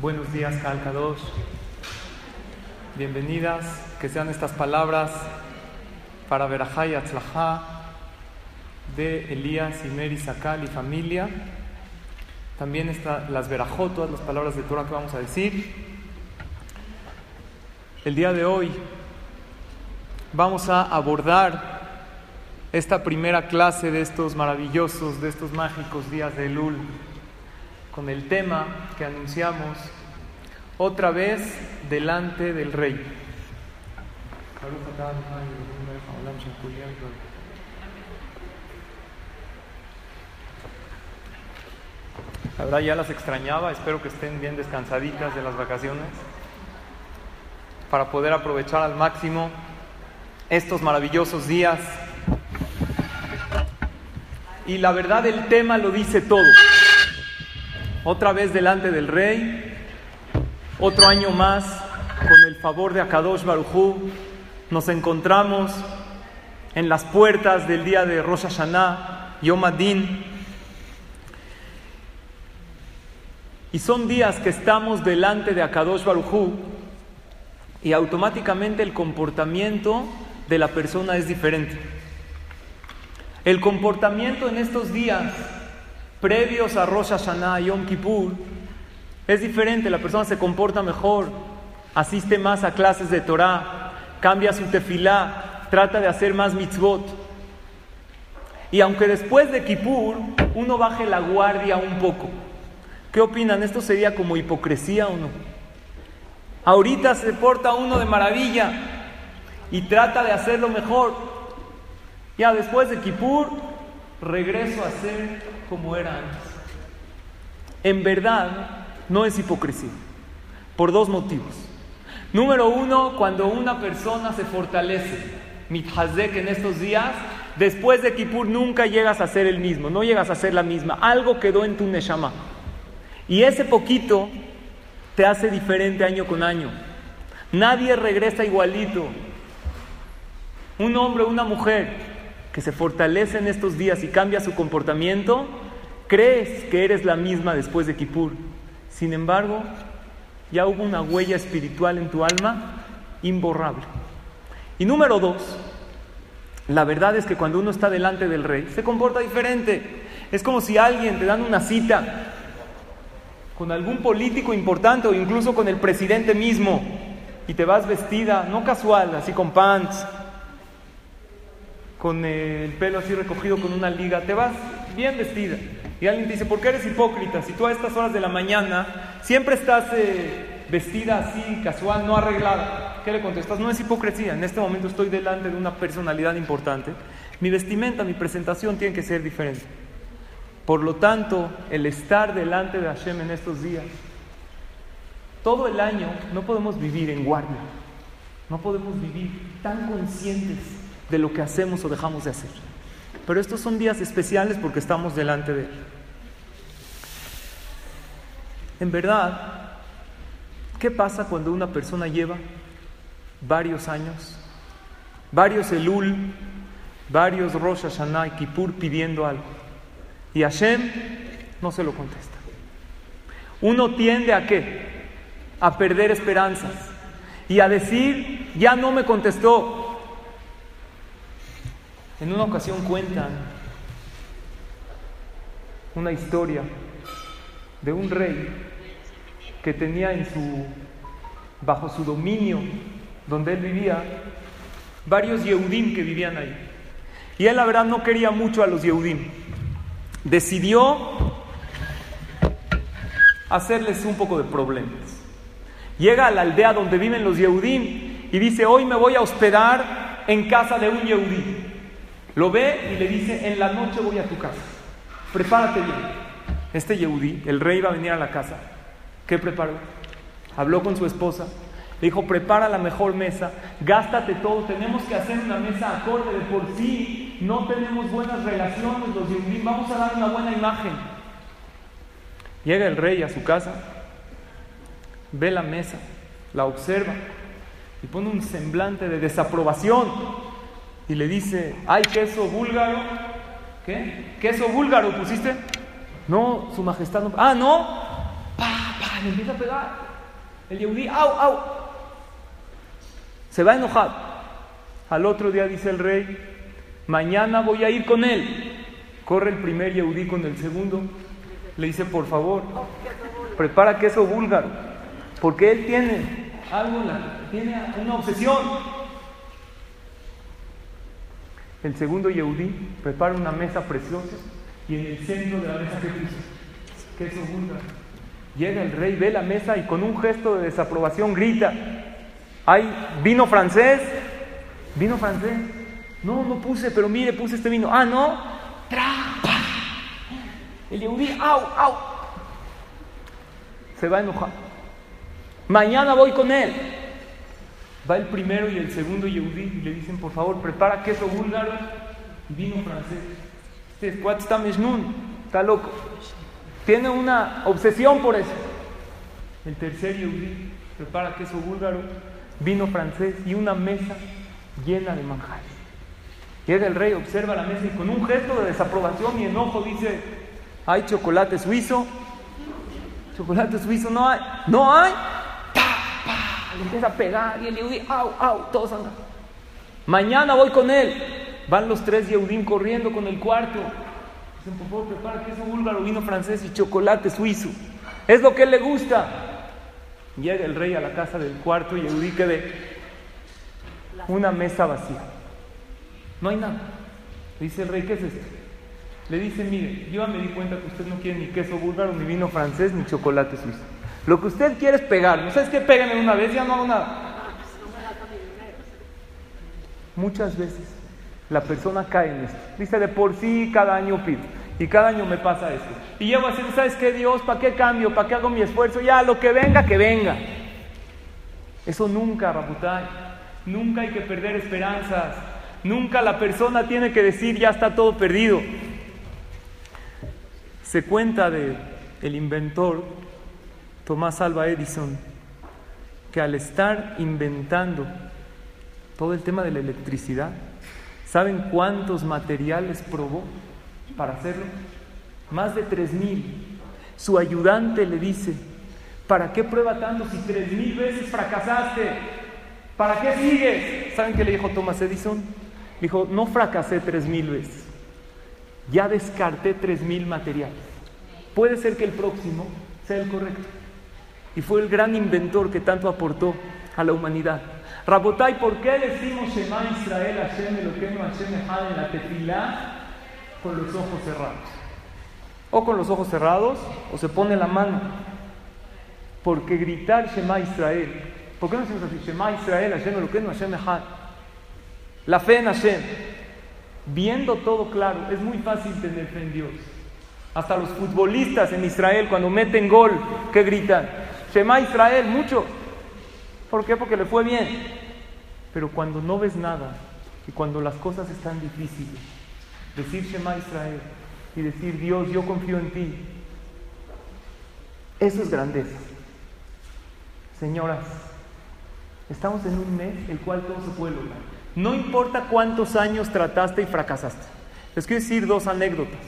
Buenos días, Kalkadosh. Bienvenidas, que sean estas palabras para Berajá y Atzlajá de Elías y Mary Sakal y familia. También está las Berajot, todas las palabras de Torah que vamos a decir. El día de hoy vamos a abordar esta primera clase de estos maravillosos, de estos mágicos días de Elul, con el tema que anunciamos otra vez delante del rey. La verdad ya las extrañaba, espero que estén bien descansaditas de las vacaciones para poder aprovechar al máximo estos maravillosos días y la verdad el tema lo dice todo. Otra vez delante del rey, otro año más, con el favor de Akadosh Barujú, nos encontramos en las puertas del día de Rosh Hashanah, Yom Adin. Y son días que estamos delante de Akadosh Barujú y automáticamente el comportamiento de la persona es diferente. El comportamiento en estos días previos a Rosh Hashanah y Yom Kippur es diferente, la persona se comporta mejor, asiste más a clases de Torah, cambia su tefilá, trata de hacer más mitzvot. Y aunque después de Kippur uno baje la guardia un poco, ¿qué opinan? ¿Esto sería como hipocresía o no? Ahorita se porta uno de maravilla y trata de hacerlo mejor, ya después de Kippur, regreso a ser como era antes. En verdad, no es hipocresía, por dos motivos. Número uno, cuando una persona se fortalece, mithazek en estos días, después de Kippur nunca llegas a ser el mismo, no llegas a ser la misma. Algo quedó en tu neshama. Y ese poquito te hace diferente año con año. Nadie regresa igualito. Un hombre, una mujer, que se fortalece en estos días y cambia su comportamiento, crees que eres la misma después de Kippur. Sin embargo, ya hubo una huella espiritual en tu alma imborrable. Y número dos, la verdad es que cuando uno está delante del rey, se comporta diferente. Es como si alguien te dan una cita con algún político importante o incluso con el presidente mismo y te vas vestida, no casual, así con pants, con el pelo así recogido con una liga, te vas bien vestida. Y alguien te dice, ¿por qué eres hipócrita? Si tú a estas horas de la mañana siempre estás eh, vestida así, casual, no arreglada. ¿Qué le contestas? No es hipocresía. En este momento estoy delante de una personalidad importante. Mi vestimenta, mi presentación tiene que ser diferente. Por lo tanto, el estar delante de Hashem en estos días, todo el año no podemos vivir en guardia. No podemos vivir tan conscientes de lo que hacemos o dejamos de hacer. Pero estos son días especiales porque estamos delante de Él. En verdad, ¿qué pasa cuando una persona lleva varios años, varios Elul, varios Rosh Hashanah y Kippur pidiendo algo? Y Hashem no se lo contesta. Uno tiende a qué? A perder esperanzas y a decir, ya no me contestó, en una ocasión cuentan una historia de un rey que tenía en su bajo su dominio donde él vivía varios Yehudim que vivían ahí. Y él la verdad no quería mucho a los Yehudim. Decidió hacerles un poco de problemas. Llega a la aldea donde viven los Yehudim y dice, hoy me voy a hospedar en casa de un Yehudí. Lo ve y le dice, en la noche voy a tu casa, prepárate bien. Este Yehudí, el rey va a venir a la casa. ¿Qué preparó? Habló con su esposa, le dijo, prepara la mejor mesa, gástate todo, tenemos que hacer una mesa acorde, de por sí no tenemos buenas relaciones los Yehudí, vamos a dar una buena imagen. Llega el rey a su casa, ve la mesa, la observa y pone un semblante de desaprobación y le dice, ¿hay queso búlgaro? ¿Qué? ¿Queso búlgaro pusiste? No, su majestad no. Ah, no. Pa, pa, le empieza a pegar. El Yehudi, au, au. Se va a enojar. Al otro día dice el rey, mañana voy a ir con él. Corre el primer Yehudi con el segundo. Le dice, por favor, prepara queso búlgaro. Porque él tiene algo, tiene una obsesión. El segundo Yehudí prepara una mesa preciosa y en el centro de la mesa que puso queso búlgaro. Llega el rey, ve la mesa y con un gesto de desaprobación grita, ¿hay vino francés? ¿Vino francés? No, no puse, pero mire, puse este vino. Ah, no, trampa. El Yehudí, au, au. Se va a enojar. Mañana voy con él. Va el primero y el segundo Yehudí y le dicen, por favor, prepara queso búlgaro y vino francés. Este cuate está está loco. Tiene una obsesión por eso. El tercer Yehudí prepara queso búlgaro, vino francés y una mesa llena de manjares. Llega el rey, observa la mesa y con un gesto de desaprobación y enojo dice, hay chocolate suizo, chocolate suizo no hay, no hay, le empieza a pegar y el Yehudí, au, au, todos andan. Mañana voy con él. Van los tres Yehudim corriendo con el cuarto. Dicen, por favor, prepara queso búlgaro, vino francés y chocolate suizo. Es lo que él le gusta. Llega el rey a la casa del cuarto y Yehudí que ve una mesa vacía. No hay nada. Le dice el rey, ¿qué es esto? Le dice, mire, yo me di cuenta que usted no quiere ni queso búlgaro, ni vino francés, ni chocolate suizo. Lo que usted quiere es pegar. ¿No sabes qué? Pégame una vez, ya no hago nada. Muchas veces la persona cae en esto. Dice, de por sí cada año pido. Y cada año me pasa esto. Y llego a decir, ¿sabes qué, Dios? ¿Para qué cambio? ¿Para qué hago mi esfuerzo? Ya, lo que venga, que venga. Eso nunca, Rabutay. Nunca hay que perder esperanzas. Nunca la persona tiene que decir, ya está todo perdido. Se cuenta de el inventor Tomás Alba Edison, que al estar inventando todo el tema de la electricidad, ¿saben cuántos materiales probó para hacerlo? Más de tres mil. Su ayudante le dice, ¿para qué prueba tanto si tres mil veces fracasaste? ¿Para qué sigues? ¿Saben qué le dijo Tomás Edison? Dijo, no fracasé tres mil veces, ya descarté tres mil materiales. Puede ser que el próximo sea el correcto y fue el gran inventor que tanto aportó a la humanidad. Rabotai, ¿por qué decimos Shema Israel Hashem Elokeinu Hashem Echad en la tefilá con los ojos cerrados? O con los ojos cerrados, o se pone la mano. Porque gritar Shema Israel, ¿por qué no decimos así? Shema Israel Hashem Elokeinu Hashem Echad. La fe en Hashem. Viendo todo claro, es muy fácil tener fe en Dios. Hasta los futbolistas en Israel, cuando meten gol, ¿qué gritan? Shema Israel, mucho. ¿Por qué? Porque le fue bien. Pero cuando no ves nada y cuando las cosas están difíciles, decir Shema Israel y decir Dios, yo confío en ti, eso es grandeza. Señoras, estamos en un mes el cual todo se puede lograr. No importa cuántos años trataste y fracasaste. Les quiero decir dos anécdotas.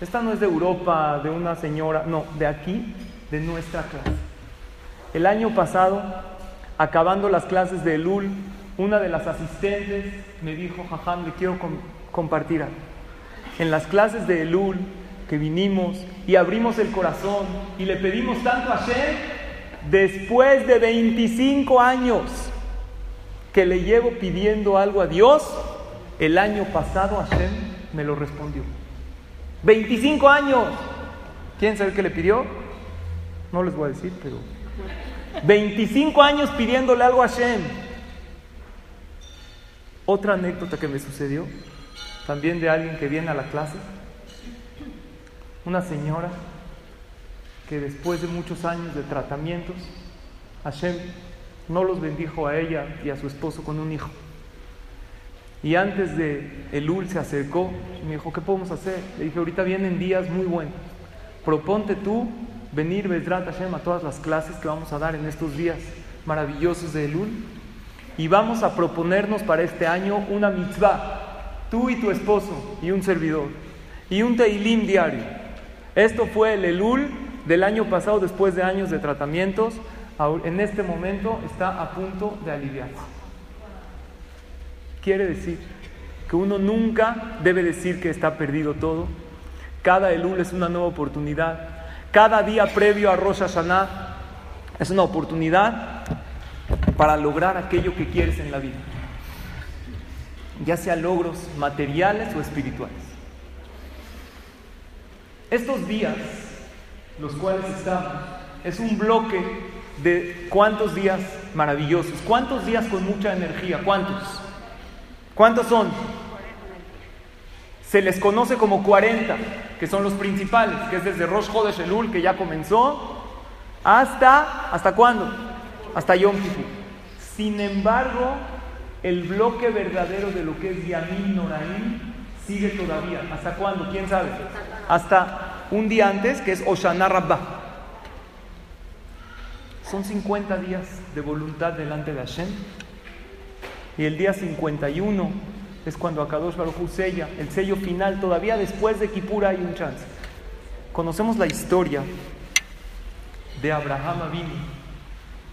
Esta no es de Europa, de una señora, no, de aquí de nuestra clase. El año pasado, acabando las clases de Elul, una de las asistentes me dijo, Jajam, le quiero compartir algo. En las clases de Elul que vinimos y abrimos el corazón y le pedimos tanto a Hashem, después de 25 años que le llevo pidiendo algo a Dios, el año pasado Hashem me lo respondió. 25 años. ¿Quién sabe qué le pidió? No les voy a decir, pero 25 años pidiéndole algo a Hashem. Otra anécdota que me sucedió, también de alguien que viene a la clase, una señora que después de muchos años de tratamientos, Hashem no los bendijo a ella y a su esposo con un hijo. Y antes de Elul se acercó y me dijo, ¿qué podemos hacer? Le dije, ahorita vienen días muy buenos. Proponte tú venir Bezrat Hashem a todas las clases que vamos a dar en estos días maravillosos de Elul y vamos a proponernos para este año una mitzvah, tú y tu esposo y un servidor y un teilim diario. Esto fue el Elul del año pasado, después de años de tratamientos, en este momento está a punto de aliviarse. Quiere decir que uno nunca debe decir que está perdido todo. Cada Elul es una nueva oportunidad. Cada día previo a Rosh Hashanah es una oportunidad para lograr aquello que quieres en la vida, ya sea logros materiales o espirituales. Estos días, los cuales estamos, es un bloque de cuántos días maravillosos, cuántos días con mucha energía, cuántos, cuántos son. Se les conoce como 40, que son los principales, que es desde Rosh Chodesh Elul, que ya comenzó, hasta, ¿hasta cuándo? Hasta Yom Kippur. Sin embargo, el bloque verdadero de lo que es Yamin Noraim sigue todavía. ¿Hasta cuándo? ¿Quién sabe? Hasta un día antes, que es Oshana Rabbah. Son 50 días de voluntad delante de Hashem. Y el día 51 es cuando Akadosh Baruj sella, el sello final. Todavía después de Kippur hay un chance. Conocemos la historia de Abraham Avinu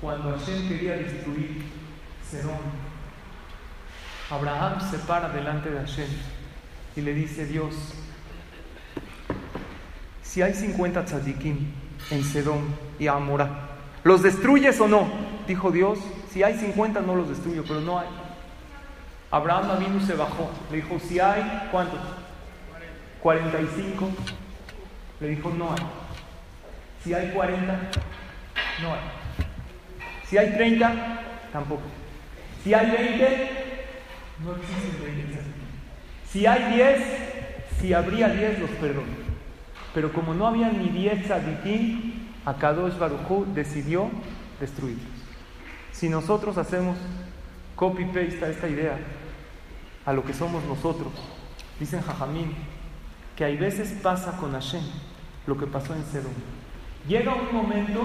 cuando Hashem quería destruir Sedón. Abraham se para delante de Hashem y le dice, Dios, si hay 50 tzadikim en Sedón y Amorá, ¿los destruyes o no? Dijo Dios, si hay 50 no los destruyo, pero no hay. Abraham Avinu se bajó, le dijo, si hay, ¿cuántos? 45. Le dijo, no hay. Si hay 40, no hay. Si hay 30, tampoco. Si hay 20, no existen 20. Si hay 10, si habría 10, los perdono. Pero como no había ni 10 tzadikim, Akadosh Baruchú decidió destruirlos. Si nosotros hacemos copy-paste a esta idea, a lo que somos nosotros, dicen Jajamín, que hay veces pasa con Hashem lo que pasó en Sedón. Llega un momento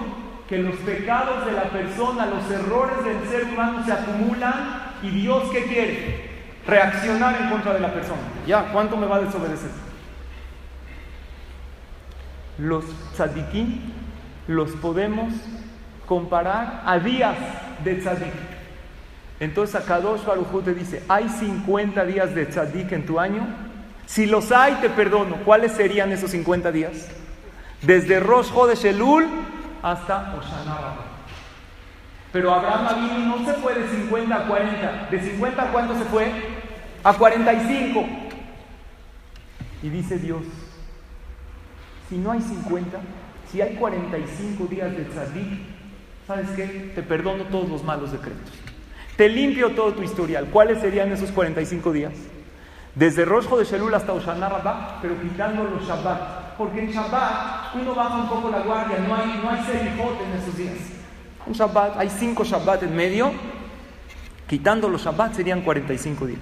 que los pecados de la persona, los errores del ser humano se acumulan y Dios qué quiere? Reaccionar en contra de la persona. Ya, ¿cuánto me va a desobedecer? Los tzadikim los podemos comparar a días de tzadik. Entonces Akadosh Baruj te dice, hay 50 días de tzadik en tu año. Si los hay, te perdono. ¿Cuáles serían esos 50 días? Desde Rosh Chodesh Elul hasta Oshana Pero Abraham Avinu no se fue de 50 a 40. ¿De 50 a cuánto se fue? A 45. Y dice Dios, si no hay 50, si hay 45 días de tzadik, ¿sabes qué? Te perdono todos los malos decretos. Te limpio todo tu historial. ¿Cuáles serían esos 45 días? Desde Rosh de Shelul hasta Oshana pero quitando los Shabbat. Porque en Shabbat uno baja un poco la guardia, no hay, no hay en esos días. Un Shabbat, hay cinco Shabbat en medio, quitando los Shabbat serían 45 días.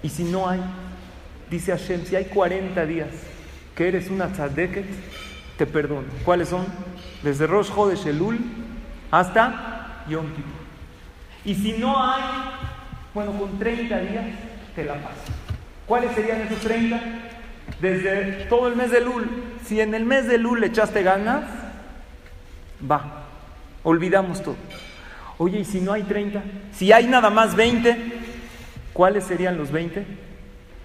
Y si no hay, dice Hashem, si hay 40 días que eres una tzadeket, te perdono. ¿Cuáles son? Desde Rosh de Shelul hasta Yom Kippur. Y si no hay bueno, con 30 días te la paso. ¿Cuáles serían esos 30? Desde todo el mes de Lul. Si en el mes de Lul le echaste ganas, va. Olvidamos todo. Oye, ¿y si no hay 30? Si hay nada más 20, ¿cuáles serían los 20?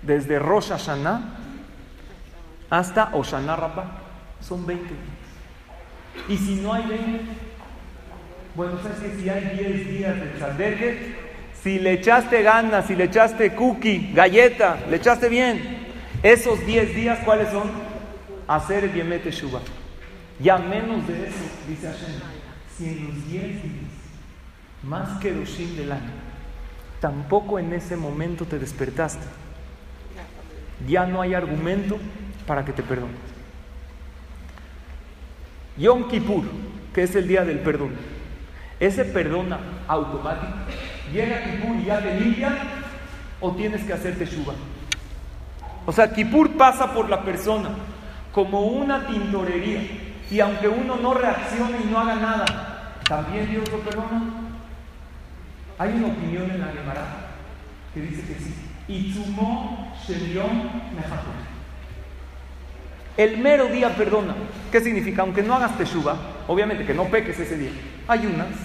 Desde Rosh Hashanah hasta Oshana Rabbah. Son 20 Y si no hay 20, bueno, sabes que si hay 10 días de Tzadeket, si le echaste ganas, si le echaste cookie, galleta, le echaste bien, esos 10 días, ¿cuáles son? Hacer el Yemete Shuba. Ya menos de eso, dice Hashem, si en los 10 días, más que los del año, tampoco en ese momento te despertaste, ya no hay argumento para que te perdones. Yom Kippur, que es el día del perdón, ese perdona automático llega Kippur y ya te limpia, o tienes que hacerte shuba. O sea, Kippur pasa por la persona como una tintorería. Y aunque uno no reaccione y no haga nada, ¿también Dios lo perdona? Hay una opinión en la Gemara que dice que sí. Itzumo El mero día perdona. ¿Qué significa? Aunque no hagas teshuva, obviamente que no peques ese día, ayunas,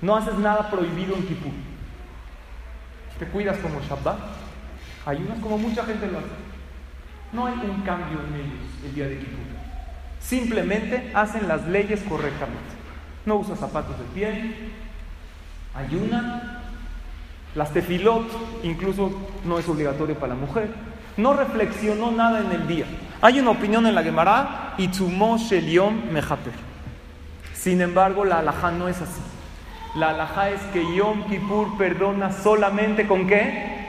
no haces nada prohibido en Kippur. Te cuidas como Shabbat, ayunas como mucha gente lo hace. No hay un cambio en ellos el día de Kippur. Simplemente hacen las leyes correctamente. No usa zapatos de piel, ayunan, las tefilot incluso no es obligatorio para la mujer. No reflexionó nada en el día. Hay una opinión en la Gemara, Itzumo Sheliom Mejaper. Sin embargo, la alajá no es así. La alajá es que Yom Kippur perdona solamente con qué?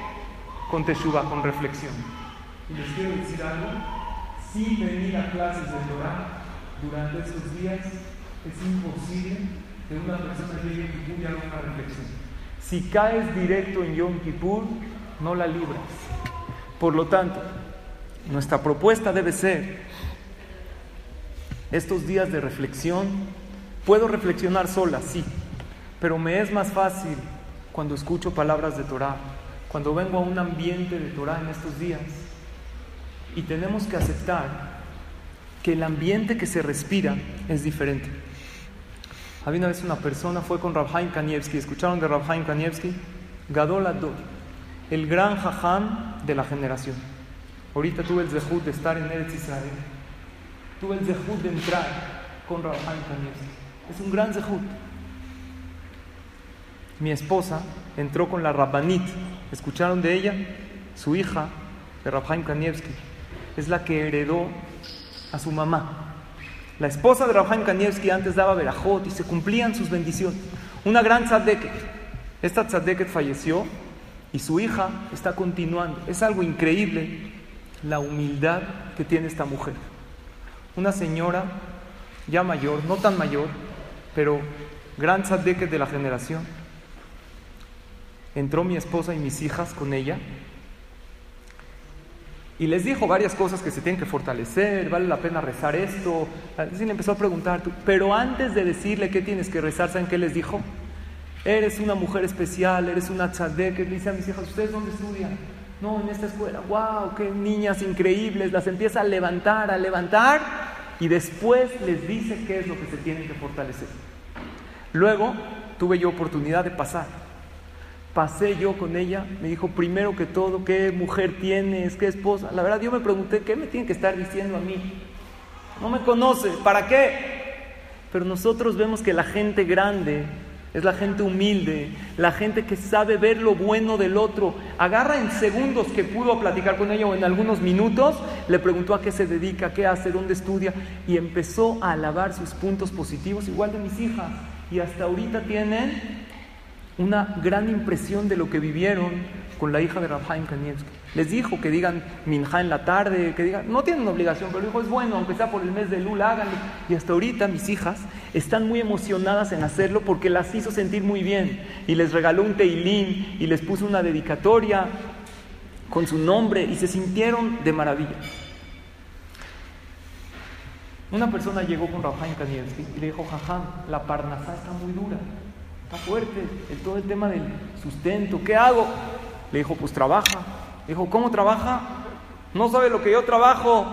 Con teshuva, con reflexión. Y les quiero decir algo, sin venir a clases de Torah durante estos días es imposible que una persona llegue a Kippur y haga una reflexión. Si caes directo en Yom Kippur, no la libras. Por lo tanto, nuestra propuesta debe ser estos días de reflexión. Puedo reflexionar sola, sí, pero me es más fácil cuando escucho palabras de Torah, cuando vengo a un ambiente de Torah en estos días. Y tenemos que aceptar que el ambiente que se respira es diferente. Había una vez una persona, fue con Rabhaim Kanievski, ¿escucharon de Rabhaim Kanievski? Gadol Ador, el gran jajam de la generación. Ahorita tuve el zehut de estar en Eretz Israel. Tuve el zehut de entrar con Rabhaim Kanievski. Es un gran zehut. Mi esposa entró con la Rabbanit. ¿Escucharon de ella? Su hija, de Rabhaim Kanievski, es la que heredó a su mamá. La esposa de Rabhaim Kanievski antes daba verajot y se cumplían sus bendiciones. Una gran tzadeket. Esta tzadeket falleció y su hija está continuando. Es algo increíble la humildad que tiene esta mujer. Una señora ya mayor, no tan mayor, pero gran tzadeket de la generación. Entró mi esposa y mis hijas con ella y les dijo varias cosas que se tienen que fortalecer, vale la pena rezar esto. Así le empezó a preguntar, pero antes de decirle qué tienes que rezar, ¿saben qué les dijo? Eres una mujer especial, eres una tzadek. Le dice a mis hijas, ¿ustedes dónde estudian? No, en esta escuela. ¡Wow! ¡Qué niñas increíbles! Las empieza a levantar, a levantar y después les dice qué es lo que se tienen que fortalecer. Luego tuve yo oportunidad de pasar pasé yo con ella, me dijo primero que todo, qué mujer tienes, qué esposa. La verdad yo me pregunté, ¿qué me tiene que estar diciendo a mí? No me conoce, ¿para qué? Pero nosotros vemos que la gente grande es la gente humilde, la gente que sabe ver lo bueno del otro. Agarra en segundos que pudo platicar con ella o en algunos minutos, le preguntó a qué se dedica, qué hace, dónde estudia y empezó a alabar sus puntos positivos, igual de mis hijas. Y hasta ahorita tienen una gran impresión de lo que vivieron con la hija de Rabhaim Kanievski. Les dijo que digan minja en la tarde, que digan, no tienen obligación, pero dijo, es bueno, aunque sea por el mes de Lula, háganlo. Y hasta ahorita mis hijas están muy emocionadas en hacerlo porque las hizo sentir muy bien. Y les regaló un teilín y les puso una dedicatoria con su nombre y se sintieron de maravilla. Una persona llegó con Rabhaim Kanievski y le dijo, jajam, la parnasá está muy dura está fuerte, el, todo el tema del sustento, ¿qué hago? Le dijo, pues trabaja. Dijo, ¿cómo trabaja? No sabe lo que yo trabajo.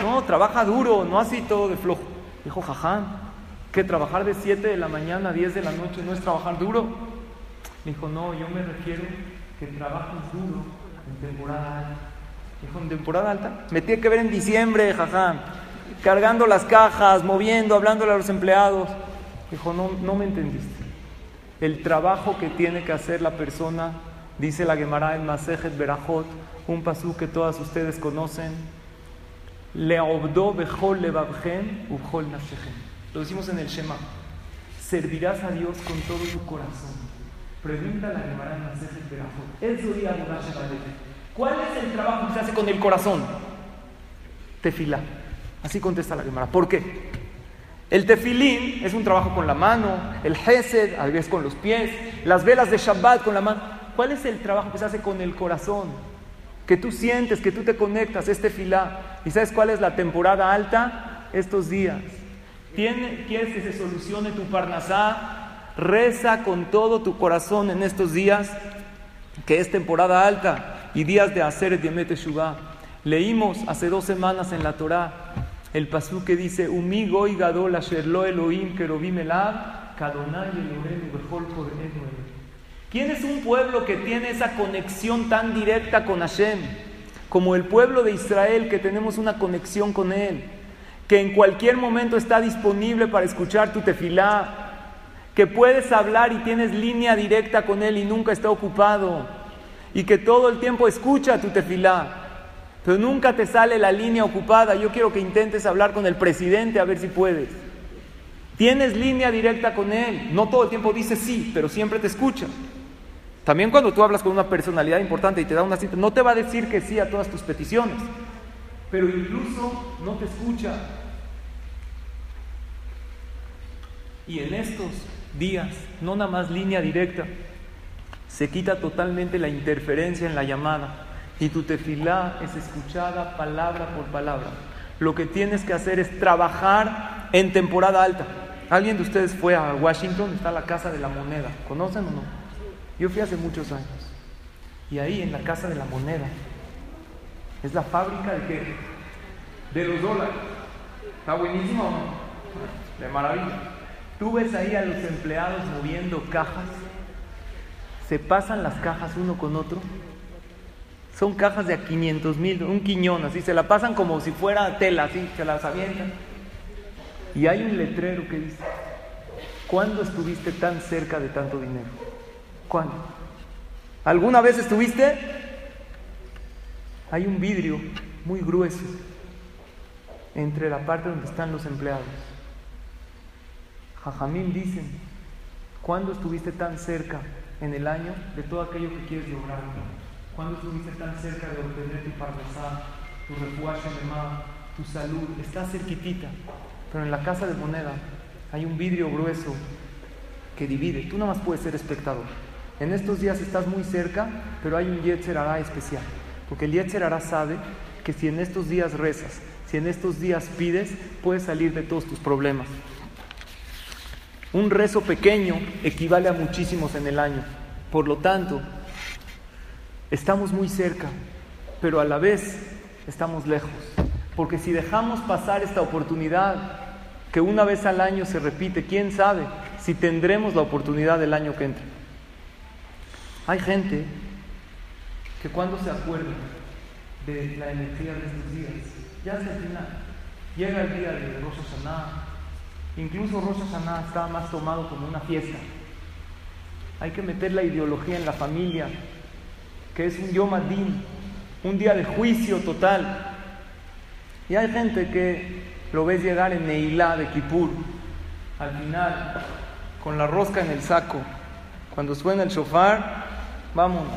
No, trabaja duro, no así todo de flojo. Dijo, jaján, que trabajar de 7 de la mañana a 10 de la noche no es trabajar duro. Dijo, no, yo me refiero que trabajes duro en temporada alta. Dijo, en temporada alta. Me tiene que ver en diciembre, jaján, cargando las cajas, moviendo, hablándole a los empleados. Dijo, no, no me entendiste el trabajo que tiene que hacer la persona, dice la Gemara en Masejet Berajot, un pasú que todas ustedes conocen, Leobdo bechol levabchen ubchol Lo decimos en el Shema. Servirás a Dios con todo tu corazón. Pregunta la Gemara en Masejet Berajot. Eso ¿Cuál es el trabajo que se hace con el corazón? Tefila. Así contesta la Gemara. ¿Por qué? El tefilín es un trabajo con la mano, el hesed a veces con los pies, las velas de Shabbat con la mano. ¿Cuál es el trabajo que se hace con el corazón? Que tú sientes, que tú te conectas, este filá. ¿Y sabes cuál es la temporada alta? Estos días. ¿Quieres que se solucione tu parnasá? Reza con todo tu corazón en estos días, que es temporada alta y días de hacer Diemet Shubá. Leímos hace dos semanas en la Torá el pasú que dice, Umi goy gadol asherlo Elohim kerobim elab, kadonai Elohim bechol ¿Quién es un pueblo que tiene esa conexión tan directa con Hashem? Como el pueblo de Israel, que tenemos una conexión con Él, que en cualquier momento está disponible para escuchar tu tefilá, que puedes hablar y tienes línea directa con Él y nunca está ocupado, y que todo el tiempo escucha tu tefilá pero nunca te sale la línea ocupada. Yo quiero que intentes hablar con el presidente a ver si puedes. Tienes línea directa con él. No todo el tiempo dice sí, pero siempre te escucha. También cuando tú hablas con una personalidad importante y te da una cita, no te va a decir que sí a todas tus peticiones, pero incluso no te escucha. Y en estos días, no nada más línea directa, se quita totalmente la interferencia en la llamada y tu tefilá es escuchada palabra por palabra. Lo que tienes que hacer es trabajar en temporada alta. ¿Alguien de ustedes fue a Washington? Está la Casa de la Moneda. ¿Conocen o no? Yo fui hace muchos años. Y ahí en la Casa de la Moneda es la fábrica de qué? De los dólares. ¿Está buenísimo? De maravilla. Tú ves ahí a los empleados moviendo cajas. Se pasan las cajas uno con otro son cajas de a 500 mil, un quiñón, así, se la pasan como si fuera tela, así, se las avientan. Y hay un letrero que dice, ¿cuándo estuviste tan cerca de tanto dinero? ¿Cuándo? ¿Alguna vez estuviste? Hay un vidrio muy grueso entre la parte donde están los empleados. Jajamín dicen, ¿cuándo estuviste tan cerca en el año de todo aquello que quieres lograr? ¿Cuándo estuviste tan cerca de obtener tu parnasá, tu refugio tu salud? Está cerquitita. Pero en la casa de moneda hay un vidrio grueso que divide. Tú nada más puedes ser espectador. En estos días estás muy cerca, pero hay un Yetzer Hará especial. Porque el Yetzer Hará sabe que si en estos días rezas, si en estos días pides, puedes salir de todos tus problemas. Un rezo pequeño equivale a muchísimos en el año. Por lo tanto, Estamos muy cerca, pero a la vez estamos lejos. Porque si dejamos pasar esta oportunidad, que una vez al año se repite, quién sabe si tendremos la oportunidad del año que entra. Hay gente que cuando se acuerda de la energía de estos días, ya es el final. Llega el día de Rosh Hashanah, incluso Rosh Hashanah está más tomado como una fiesta. Hay que meter la ideología en la familia, que es un Yom Adin, un día de juicio total. Y hay gente que lo ves llegar en Neilá de Kippur, al final, con la rosca en el saco. Cuando suena el shofar, vámonos.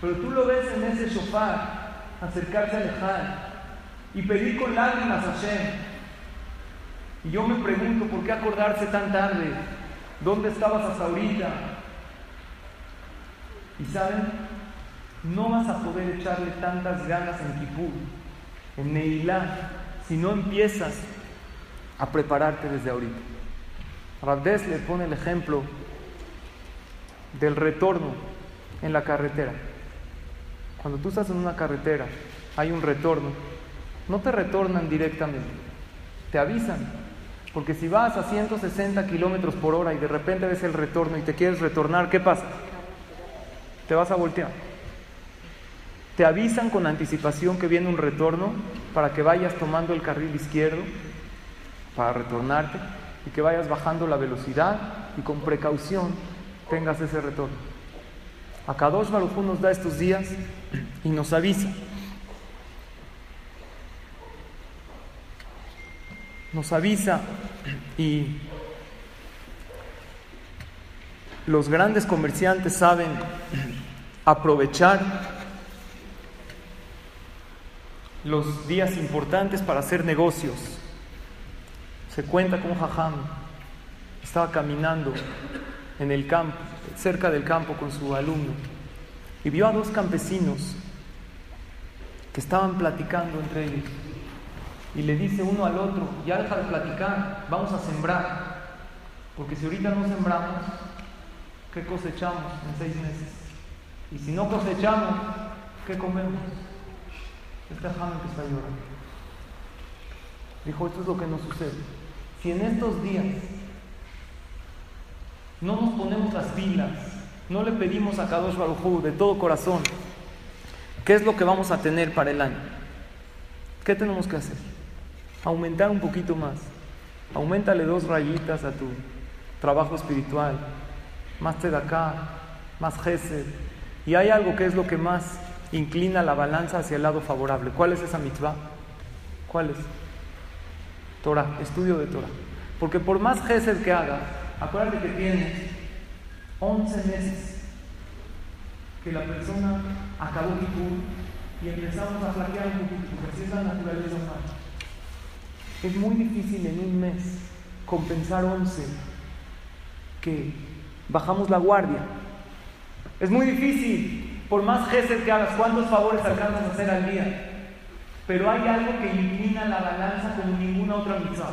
Pero tú lo ves en ese shofar, acercarse al Ejal y pedir con lágrimas a Hashem. Y yo me pregunto, ¿por qué acordarse tan tarde? ¿Dónde estabas hasta ahorita? ¿Y saben? no vas a poder echarle tantas ganas en Kipur, en Neilá, si no empiezas a prepararte desde ahorita. Rabdes le pone el ejemplo del retorno en la carretera. Cuando tú estás en una carretera, hay un retorno, no te retornan directamente, te avisan. Porque si vas a 160 kilómetros por hora y de repente ves el retorno y te quieres retornar, ¿qué pasa? Te vas a voltear te avisan con anticipación que viene un retorno para que vayas tomando el carril izquierdo para retornarte y que vayas bajando la velocidad y con precaución tengas ese retorno. Akadosh Baruj nos da estos días y nos avisa. Nos avisa y los grandes comerciantes saben aprovechar los días importantes para hacer negocios. Se cuenta con Jajam estaba caminando en el campo, cerca del campo con su alumno, y vio a dos campesinos que estaban platicando entre ellos. Y le dice uno al otro, ya deja de platicar, vamos a sembrar, porque si ahorita no sembramos, ¿qué cosechamos en seis meses? Y si no cosechamos, ¿qué comemos? Este Haman que está llorando. Dijo, esto es lo que nos sucede. Si en estos días no nos ponemos las pilas, no le pedimos a Kadosh Baruj de todo corazón, ¿qué es lo que vamos a tener para el año? ¿Qué tenemos que hacer? Aumentar un poquito más. Aumentale dos rayitas a tu trabajo espiritual. Más acá, más gesed. Y hay algo que es lo que más inclina la balanza hacia el lado favorable. ¿Cuál es esa mitzvah? ¿Cuál es? Torah, estudio de Torah. Porque por más gesed que hagas, acuérdate que tienes 11 meses que la persona acabó Kippur y empezamos a flaquear un poquito, porque así es la naturaleza humana. Es muy difícil en un mes compensar 11 que bajamos la guardia. Es muy difícil, por más gesed que hagas, ¿cuántos favores alcanzas a hacer al día? Pero hay algo que inclina la balanza como ninguna otra mitzvah.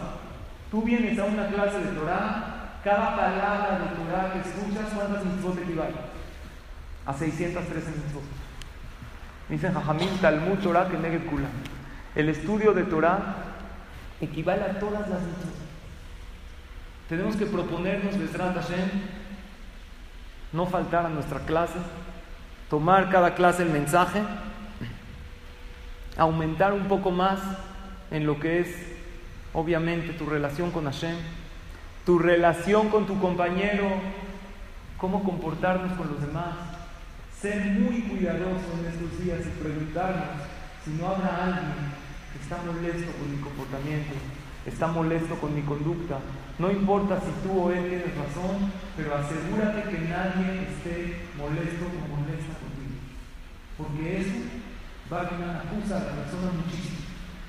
Tú vienes a una clase de Torah, cada palabra de Torah que escuchas, ¿cuántas mitzvot equivalen? A 613 mitzvot. Dicen Jajamín Talmud Torah que negue Kula. El estudio de Torah equivale a todas las mitzvot. Tenemos que proponernos, Besrat Hashem, no faltar a nuestra clase, tomar cada clase el mensaje aumentar un poco más en lo que es, obviamente, tu relación con Hashem, tu relación con tu compañero, cómo comportarnos con los demás, ser muy cuidadoso en estos días y preguntarnos si no habrá alguien que está molesto con mi comportamiento, está molesto con mi conducta. No importa si tú o él tienes razón, pero asegúrate que nadie esté molesto o molesta contigo. Porque eso va a acusa a la persona muchísimo.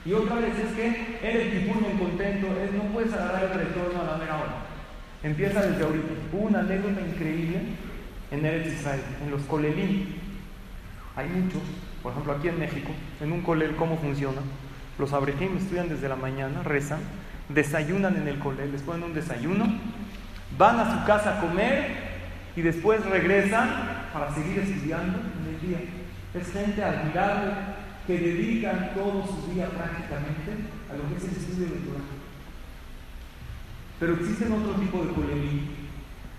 Y otra vez es que eres tiburón incontento, es, no puedes agarrar el retorno a la mera hora. Empieza desde ahorita. Hubo una anécdota increíble en Eretz Israel, en los colelim. Hay muchos, por ejemplo aquí en México, en un colel, ¿cómo funciona? Los abrejim estudian desde la mañana, rezan, desayunan en el colel, les ponen un desayuno, van a su casa a comer y después regresan para seguir estudiando en el día. Es gente admirable que dedican todo su día prácticamente a lo que es el estudio de Torah. Pero existen otro tipo de colegio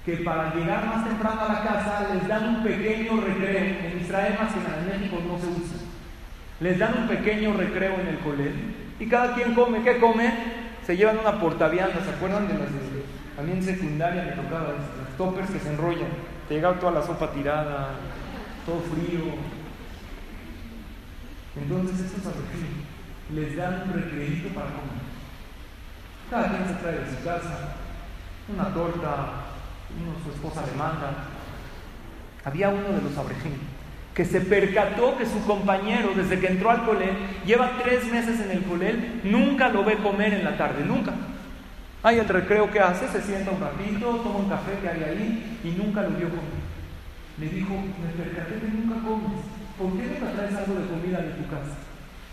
que para llegar más temprano a la casa les dan un pequeño recreo. En Israel más que en México no se usa. Les dan un pequeño recreo en el colegio y cada quien come. ¿Qué come? Se llevan una portavianda. ¿Se acuerdan de las de, también secundaria me tocaba las toppers que se enrollan? Te llegaba toda la sopa tirada, todo frío, entonces estos argentinos les dan un recreito para comer. Cada quien se trae de su casa una torta, uno su esposa le manda. Había uno de los abrejín que se percató que su compañero, desde que entró al colel, lleva tres meses en el colel, nunca lo ve comer en la tarde, nunca. Hay el recreo que hace, se sienta un ratito, toma un café que hay ahí y nunca lo vio comer. Le dijo, me percaté que nunca comes. ¿Por qué no me traes algo de comida de tu casa?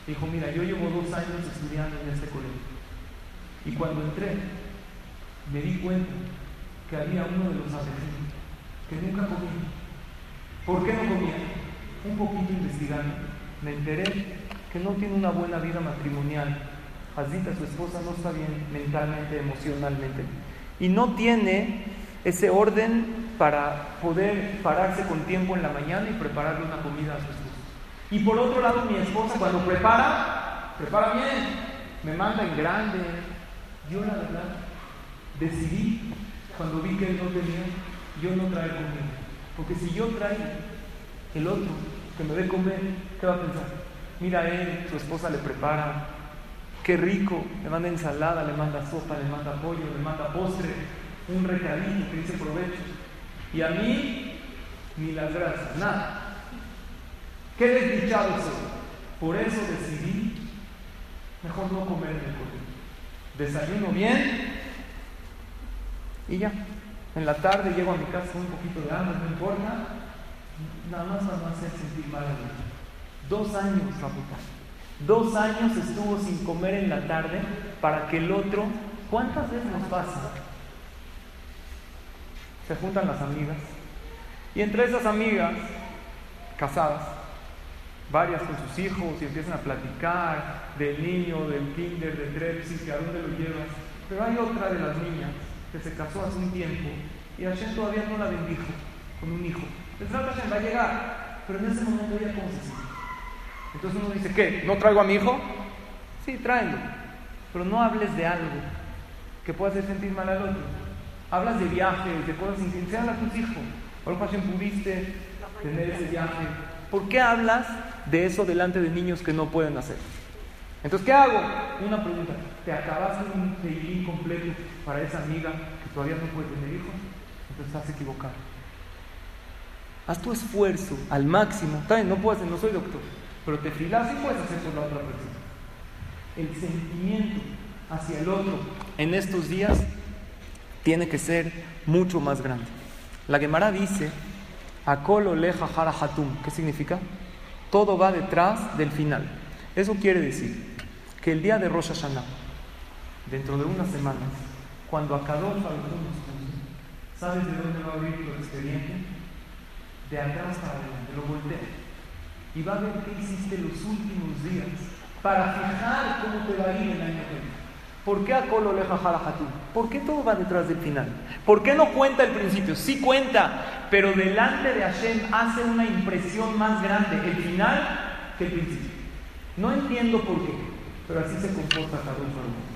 Dijo, mira, yo llevo dos años estudiando en este colegio. Y cuando entré, me di cuenta que había uno de los asesinos que nunca comía. ¿Por qué no comía? Un poquito investigando, me enteré que no tiene una buena vida matrimonial. Azita, su esposa, no está bien mentalmente, emocionalmente. Y no tiene ese orden para poder pararse con tiempo en la mañana y prepararle una comida a su esposa. Y por otro lado, mi esposa cuando prepara, prepara bien, me manda en grande. Yo la verdad decidí, cuando vi que él no tenía, yo no traer comida. Porque si yo traigo el otro que me dé comer, ¿qué va a pensar? Mira él, su esposa le prepara, qué rico, le manda ensalada, le manda sopa, le manda pollo, le manda postre, un recadillo que dice provecho. Y a mí, ni las gracias, nada. ¿Qué desdichado soy? Por eso decidí mejor no comer el. Desayuno bien y ya. En la tarde llego a mi casa con un poquito de hambre, no importa. Nada más para no hacer sentir mal a mí. Dos años, puta. Dos años estuvo sin comer en la tarde para que el otro. ¿Cuántas veces nos pasa? Se juntan las amigas y entre esas amigas casadas varias con sus hijos y empiezan a platicar del niño, del kinder, del trepsis, que a dónde lo llevas. Pero hay otra de las niñas que se casó hace un tiempo y Hashem todavía no la bendijo con un hijo. El Hashem va a llegar, pero en ese momento ella cómo se siente. Entonces uno dice, ¿qué? ¿No traigo a mi hijo? Sí, tráelo. Pero no hables de algo que pueda hacer sentir mal al otro. Hablas de viajes, de cosas sin a tus hijos. Por Hashem pudiste tener ese viaje. ¿Por qué hablas de eso delante de niños que no pueden hacer? Entonces, ¿qué hago? Una pregunta. ¿Te acabaste un teilín completo para esa amiga que todavía no puede tener hijos? Entonces estás equivocado. Haz tu esfuerzo al máximo. También no puedo no soy doctor, pero te filas y puedes hacer por la otra persona. El sentimiento hacia el otro en estos días tiene que ser mucho más grande. La Gemara dice, Akolo leja jara hatum. ¿Qué significa? Todo va detrás del final. Eso quiere decir que el día de Rosh Hashanah, dentro de unas semanas, cuando Akadosh ¿sabes de dónde va a abrir tu expediente? De atrás para adelante, lo voltea. Y va a ver qué hiciste los últimos días para fijar cómo te va a ir el año que viene. ¿Por qué? ¿Por qué todo va detrás del final? ¿Por qué no cuenta el principio? Sí cuenta, pero delante de Hashem hace una impresión más grande el final que el principio. No entiendo por qué, pero así se comporta cada uno.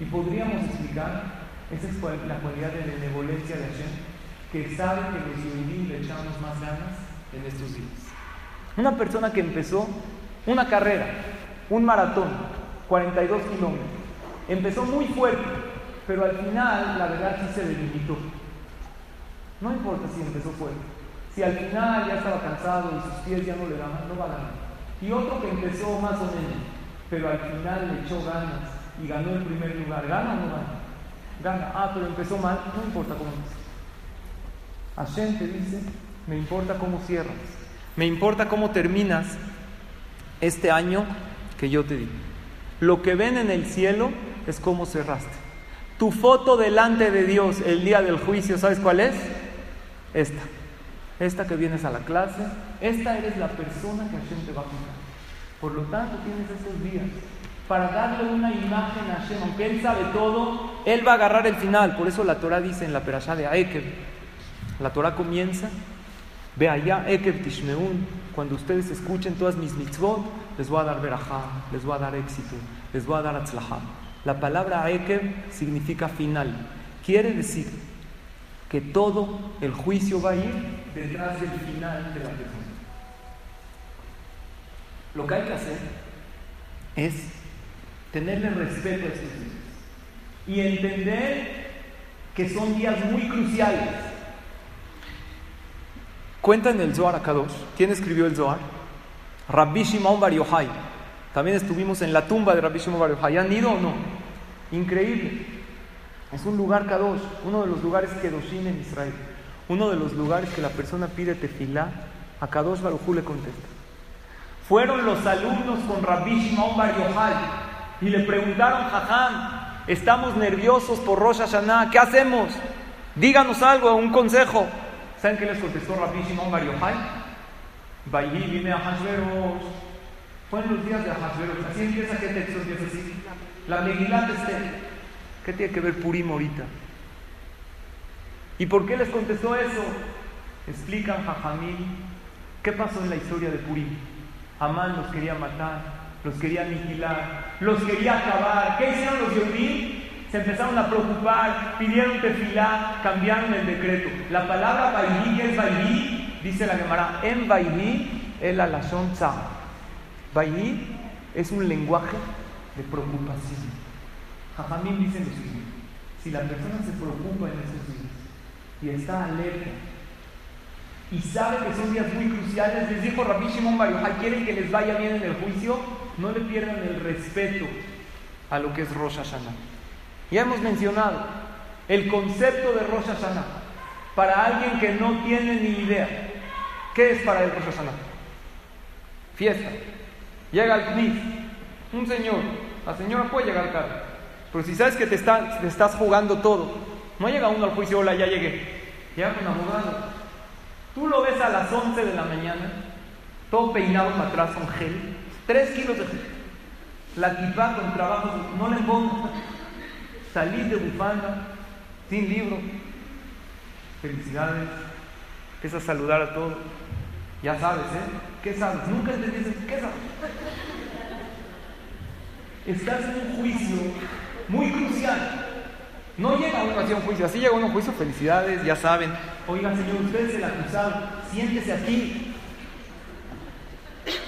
Y podríamos explicar, esa es la cualidad de benevolencia de Hashem, que sabe que los judíos le echamos más ganas en estos días. Una persona que empezó una carrera, un maratón, 42 kilómetros, Empezó muy fuerte, pero al final la verdad sí se debilitó. No importa si empezó fuerte. Si al final ya estaba cansado y sus pies ya no le daban, no va a ganar. Y otro que empezó más o menos, pero al final le echó ganas y ganó el primer lugar. ¿Gana o no gana? Gana. Ah, pero empezó mal, no importa cómo empezó. Hashem te dice, me importa cómo cierras, me importa cómo terminas este año que yo te di. Lo que ven en el cielo es cómo cerraste. Tu foto delante de Dios el día del juicio, ¿sabes cuál es? Esta. Esta que vienes a la clase, esta eres la persona que Hashem te va a juzgar. Por lo tanto, tienes esos días para darle una imagen a Hashem. Aunque Él sabe todo, Él va a agarrar el final. Por eso la Torah dice en la perashá de Aekev, la Torah comienza, ve allá, Aekev Tishmeun, cuando ustedes escuchen todas mis mitzvot, les voy a dar verajá, les voy a dar éxito, les voy a dar atzlahá. La palabra Aekev significa final. Quiere decir que todo el juicio va a ir detrás del final de la persona. Lo que hay que hacer es tenerle respeto a estos días y entender que son días muy cruciales. Cuenta en el Zohar Akadosh. ¿Quién escribió el Zohar? Rabbi Shimon Bar Yochai. También estuvimos en la tumba de Rabbi Shimon Bar. ¿Han ido o no? Increíble. Es un lugar Kadosh, uno de los lugares Kedoshim en Israel. Uno de los lugares que la persona pide tefilá, a Kadosh Barujú le contesta. Fueron los alumnos con Rabbi Shimon Bar Yochai y le preguntaron, Jajam, estamos nerviosos por Rosh Hashanah, ¿qué hacemos? Díganos algo, un consejo. ¿Saben qué les contestó Rabbi Shimon Bar Yochai? vine a Hashverosh. Fue en los días de Hashverosh. Así empieza, ¿qué texto empieza así? La Megillat Esther. ¿Qué tiene que ver Purim ahorita? ¿Y por qué les contestó eso? Explican Jajamil qué pasó en la historia de Purim. Amán los quería matar, los quería aniquilar, los quería acabar. ¿Qué hicieron los Yehudim? Se empezaron a preocupar, pidieron tefilá, cambiaron el decreto. La palabra Bailí, ¿qué es Bailí? Dice la Gemara, en Bailí el alashon tza. Bailí es un lenguaje de preocupación. Jajamín dice lo siguiente, si la persona se preocupa en esos días y está alerta y sabe que son días muy cruciales, les dijo Rabbi Shimon quieren que les vaya bien en el juicio, no le pierdan el respeto a lo que es Rosh Hashanah. Ya hemos mencionado el concepto de Rosh Hashanah para alguien que no tiene ni idea. ¿Qué es para el Rosh Hashanah? Fiesta. Llega al CNIS, un señor la señora puede llegar tarde. Pero si sabes que te, estás jugando todo, no llega uno al juicio, hola, ya llegué. Llega con abogado. Tú lo ves a las 11 de la mañana todo peinado para atrás con gel, tres kilos de gel. La equipa con trabajo, no le pongo. Salí de bufanda, sin libro. Felicidades. Empieza a saludar a todos. Ya sabes, ¿eh? ¿Qué sabes? Nunca te dicen, ¿qué sabes? Estás en un juicio muy crucial. No llega uno hacia un juicio, así llega uno a un juicio, felicidades, ya saben. Oiga, señor, usted es el acusado, siéntese aquí.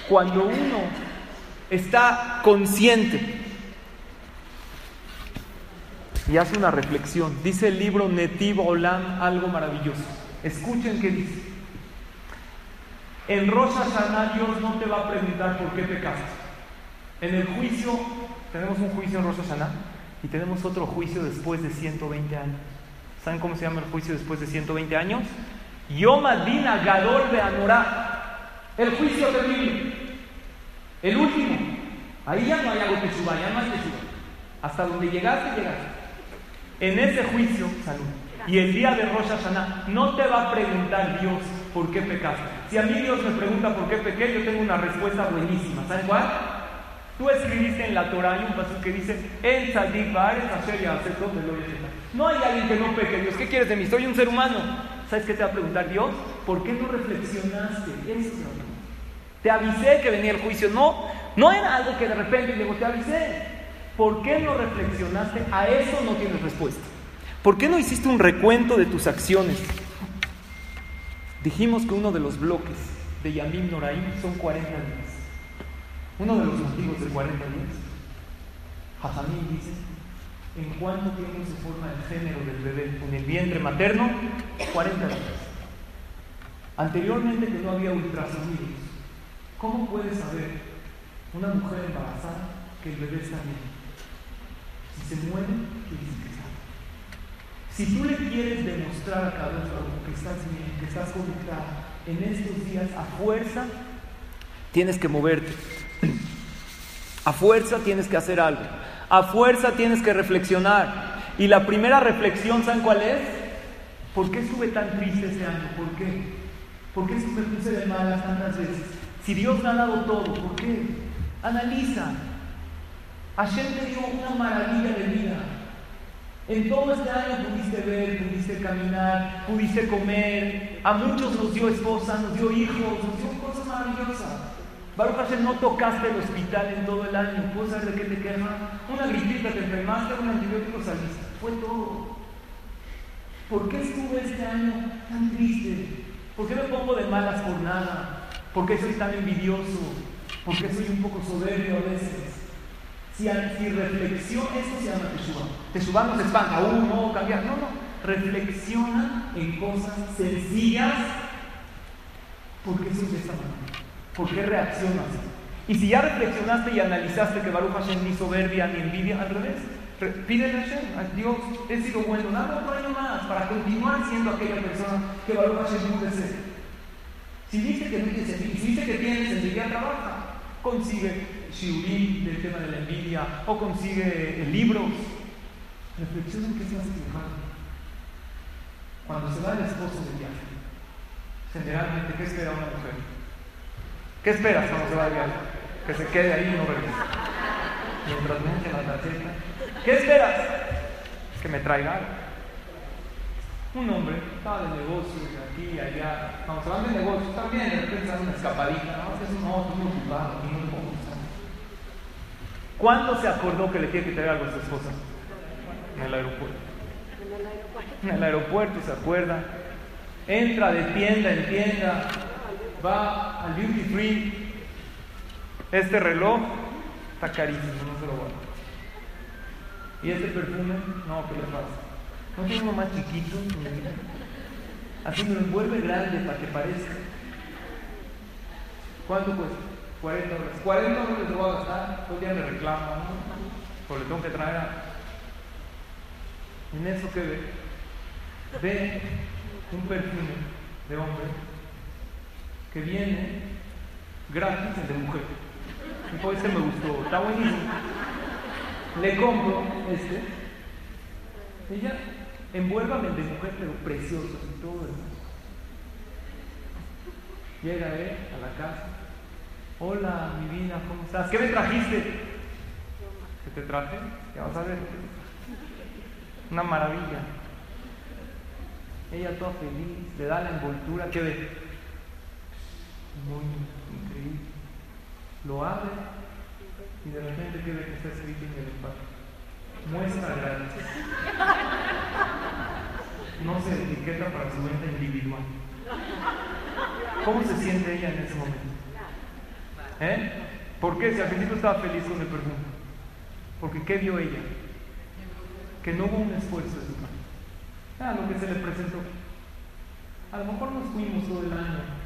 Cuando uno está consciente y hace una reflexión, dice el libro Netiv Olam algo maravilloso. Escuchen qué dice. En Rosa Hashanah Dios no te va a preguntar por qué pecaste. En el juicio, tenemos un juicio en Rosa Hashanah y tenemos otro juicio después de 120 años. ¿Saben cómo se llama el juicio después de 120 años? Yom Adina Gadol de El juicio terrible. El último. Ahí ya no hay algo que suba, ya no hay que suba. Hasta donde llegaste, llegaste. En ese juicio, salud. Y el día de Rosh Hashanah no te va a preguntar Dios por qué pecaste. Si a mí Dios me pregunta por qué pequé, yo tengo una respuesta buenísima. ¿Saben cuál? Tú escribiste en la Torah, un paso que dice, en Sadik No hay alguien que no peque, Dios. ¿Qué quieres de mí? Soy un ser humano. ¿Sabes qué te va a preguntar Dios? ¿Por qué no reflexionaste? Eso Te avisé que venía el juicio. No, no era algo que de repente digo, te avisé. ¿Por qué no reflexionaste? A eso no tienes respuesta. ¿Por qué no hiciste un recuento de tus acciones? Dijimos que uno de los bloques de Yamim Noraim son 40 días. Uno de los motivos de 40 días, Jajamín dice, en cuánto tiempo se forma el género del bebé con el vientre materno, 40 días. Anteriormente que no había ultrasonidos, ¿cómo puede saber una mujer embarazada que el bebé está bien? Si se muere, quiere decir que. Si tú le quieres demostrar a cada uno que estás bien, que estás conectada, en estos días a fuerza tienes que moverte. A fuerza tienes que hacer algo. A fuerza tienes que reflexionar. Y la primera reflexión, ¿saben cuál es? ¿Por qué estuve tan triste este año? ¿Por qué? ¿Por qué me puse de malas tantas veces? Si Dios me ha dado todo, ¿por qué? Analiza. Hashem te dio una maravilla de vida. En todo este año pudiste ver, pudiste caminar, pudiste comer. A muchos nos dio esposa, nos dio hijos, nos dio cosas maravillosas. Baruch Hashem, no tocaste el hospital en todo el año. ¿Puedes saber de qué te quejas? Una gripita te enfermaste, un antibiótico saliste. Fue todo. ¿Por qué estuve este año tan triste? ¿Por qué me pongo de malas por nada? ¿Por qué soy tan envidioso? ¿Por qué soy un poco soberbio a veces? Si, si reflexión, eso se llama Teshuvah. Teshuvah no se espanta, uh, no, cambiar. No, no. Reflexiona en cosas sencillas porque soy de esta manera. ¿Por qué reaccionas? Y si ya reflexionaste y analizaste que Baruch Hashem ni soberbia ni envidia, al revés, pídele a Hashem, a Dios, he sido bueno, dame otro año más para continuar siendo aquella persona que Baruch Hashem puede ser. Si dice que no tienes si dice que tienes envidia, trabaja. Consigue shiurim del tema de la envidia o consigue libros. Reflexiona en qué se hace Cuando se va el esposo de viaje, generalmente, ¿qué espera una mujer? ¿Qué esperas cuando se va de viaje? Que se quede ahí y no regrese. Mientras me la tarjeta. ¿Qué esperas? Que me traiga Un hombre estaba de negocios aquí y allá. Se van de negocios, también de repente se una escapadita. No, es un otro, muy ocupado, no ¿Cuándo se acordó que le tiene que traer algo a su esposa? En el aeropuerto. En el aeropuerto se acuerda. Entra de tienda en tienda va al duty free, este reloj está carísimo, no se lo voy Y este perfume, no, ¿qué le pasa? ¿No tiene uno más chiquito? Así me lo envuelve grande para que parezca. ¿Cuánto cuesta? 40 dólares. 40 dólares le voy a gastar, todo el día le reclamo, ¿no? le tengo que traer. En eso que ve, ve un perfume de hombre que viene gratis de mujer. Y este me gustó, está buenísimo. Le compro este. Ella, envuélvame el de mujer, pero precioso y todo. Llega él a la casa, Hola, mi vida, ¿cómo estás? ¿Qué me trajiste? ¿Qué te traje? Ya vas a ver. Una maravilla. Ella toda feliz, le da la envoltura, ¿qué ve? Muy increíble. Lo abre y de repente ¿qué ve que está escrito en el empaque. Muestra gratis. No se etiqueta para su venta individual. ¿Cómo se siente ella en ese momento? ¿Eh? ¿Por qué? Si al principio estaba feliz con el perfume. Porque ¿qué vio ella? Que no hubo un esfuerzo de su parte. Ah, lo que se le presentó. A lo mejor nos fuimos todo el año.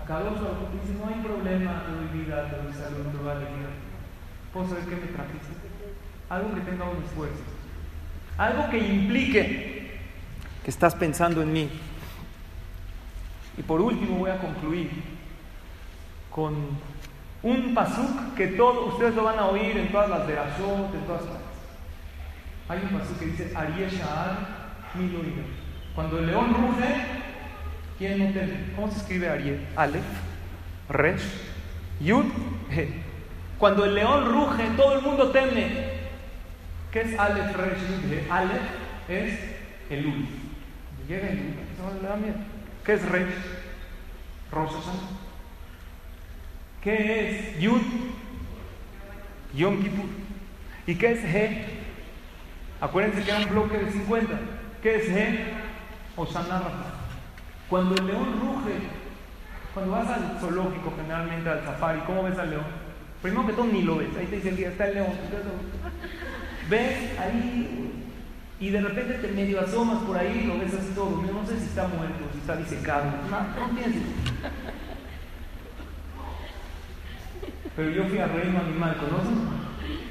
A cada uno dice, no hay problema, te doy vida, te doy salud, te doy alegría. ¿Puedo saber qué me trajiste? Algo que tenga un esfuerzo. Algo que implique que estás pensando en mí. Y por último voy a concluir con un pasuk que todos ustedes lo van a oír en todas las de Ashot, en todas partes. Hay un pasuk que dice Ariel mi Cuando el león ruge, ¿quién no teme? ¿Cómo se escribe Ariel? Aleph, Resh, Yud, He. Cuando el león ruge, todo el mundo teme. ¿Qué es Aleph, Resh, Yud, He? Aleph es el. Llega el Ul, le da miedo. ¿Qué es Resh? Rosh ¿Qué es Yud? Yom Kippur. ¿Y qué es He? Acuérdense que era un bloque de 50. ¿Qué es He? Osana Cuando el león ruge, cuando vas al zoológico, generalmente al safari, ¿cómo ves al león? Primero que todo ni lo ves, ahí te dice el día, está el león. Ves ahí y de repente te medio asomas por ahí y lo ves así todo. No sé si está muerto, si está disecado. No, no pienses. Pero yo fui a Reino Animal, ¿conocen?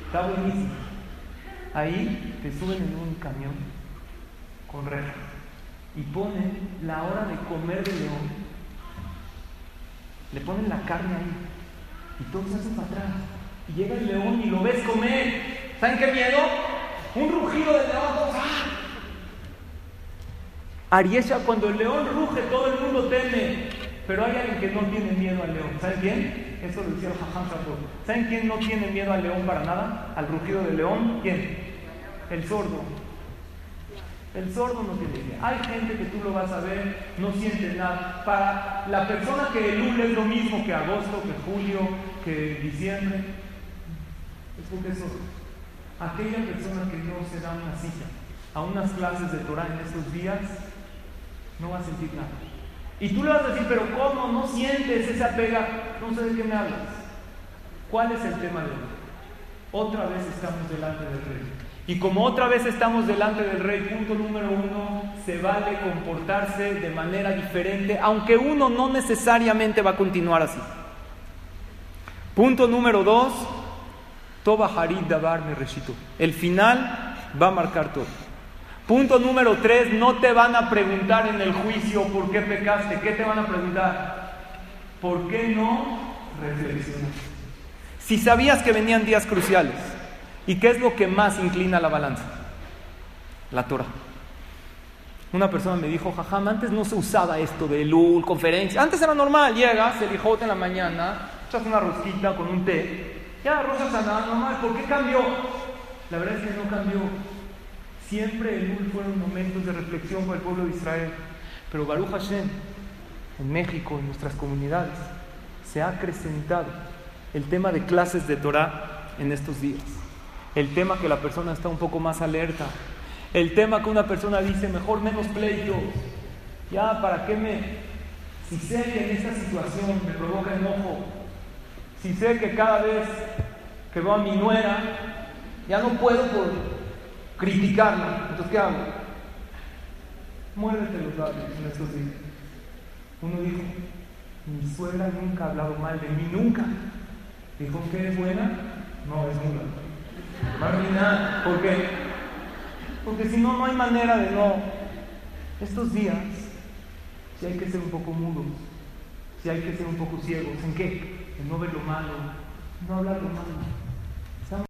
Está buenísimo. Ahí te suben en un camión con rejas y ponen la hora de comer de león. Le ponen la carne ahí y todo se hace para atrás. Y llega el león y lo ves comer. ¿Saben qué miedo? Un rugido de león. ¡ah! Ariesha, cuando el león ruge, todo el mundo teme. Pero hay alguien que no tiene miedo al león. ¿Saben quién? Eso lo decía Jajam ¿Saben quién no tiene miedo al león para nada? Al rugido del león. ¿Quién? El sordo. El sordo no tiene miedo. Hay gente que tú lo vas a ver, no siente nada. Para la persona que el lunes es lo mismo que agosto, que julio, que diciembre, es porque es sordo. Aquella persona que no se da una cita a unas clases de Torah en estos días, no va a sentir nada. Y tú le vas a decir, pero ¿cómo no sientes esa pega? No sé de qué me hablas. ¿Cuál es el tema de hoy? Otra vez estamos delante del rey. Y como otra vez estamos delante del rey, punto número uno, se vale comportarse de manera diferente, aunque uno no necesariamente va a continuar así. Punto número dos, Toba Harid Dabar Mereshito. El final va a marcar todo. Punto número tres, no te van a preguntar en el juicio por qué pecaste. ¿Qué te van a preguntar? ¿Por qué no reflexionas? Si sabías que venían días cruciales, ¿y qué es lo que más inclina la balanza? La Torah. Una persona me dijo, jajam, antes no se usaba esto de LUL, conferencia. Antes era normal, llegas, el hijote en la mañana, echas una rosquita con un té, ya rosas nada normal. ¿Por qué cambió? La verdad es que no cambió. Siempre el Lul fueron momentos de reflexión con el pueblo de Israel. Pero Baruch Hashem, en México, en nuestras comunidades, se ha acrecentado el tema de clases de Torah en estos días. El tema que la persona está un poco más alerta. El tema que una persona dice, mejor menos pleito. Ya, ¿para qué me... Si sé que en esta situación me provoca enojo, si sé que cada vez que veo a mi nuera, ya no puedo por criticarla. Entonces, ¿qué hago? Muérdete los labios en estos días. Uno dijo, mi suegra nunca ha hablado mal de mí, nunca. Dijo que es buena, no es nada. ¿Por qué? Porque si no, no hay manera de no. Estos días, si hay que ser un poco mudos, si hay que ser un poco ciegos, ¿en qué? En no ver lo malo, no hablar lo malo.